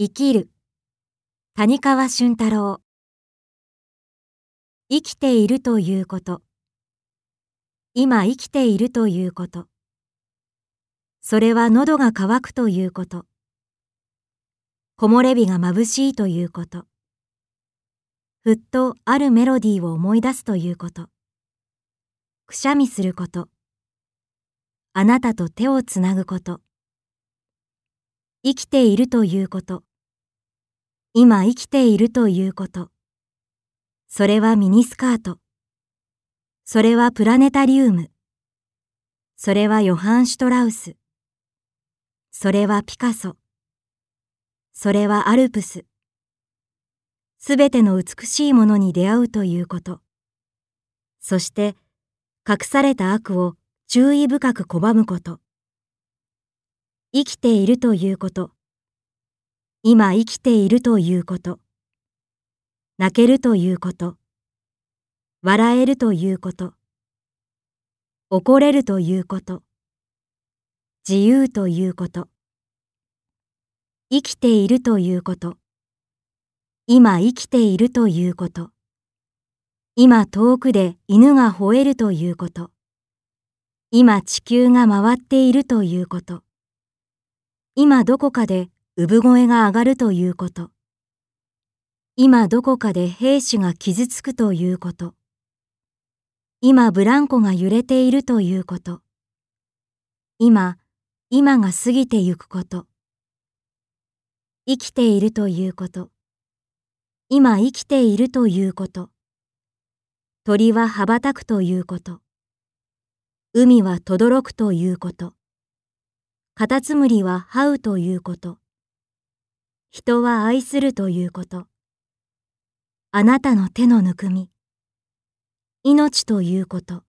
生きる。谷川俊太郎。生きているということ。今生きているということ。それは喉が渇くということ。木漏れ日が眩しいということ。ふっとあるメロディーを思い出すということ。くしゃみすること。あなたと手をつなぐこと。生きているということ。今生きているということ。それはミニスカート。それはプラネタリウム。それはヨハン・シュトラウス。それはピカソ。それはアルプス。すべての美しいものに出会うということ。そして、隠された悪を注意深く拒むこと。生きているということ。今生きているということ。泣けるということ。笑えるということ。怒れるということ。自由ということ。生きているということ。今生きているということ。今遠くで犬が吠えるということ。今地球が回っているということ。今どこかで産声が上がるということ。今どこかで兵士が傷つくということ。今ブランコが揺れているということ。今、今が過ぎてゆくこと。生きているということ。今生きているということ。鳥は羽ばたくということ。海は轟くということ。カタツムリは這うということ。人は愛するということ。あなたの手のぬくみ。命ということ。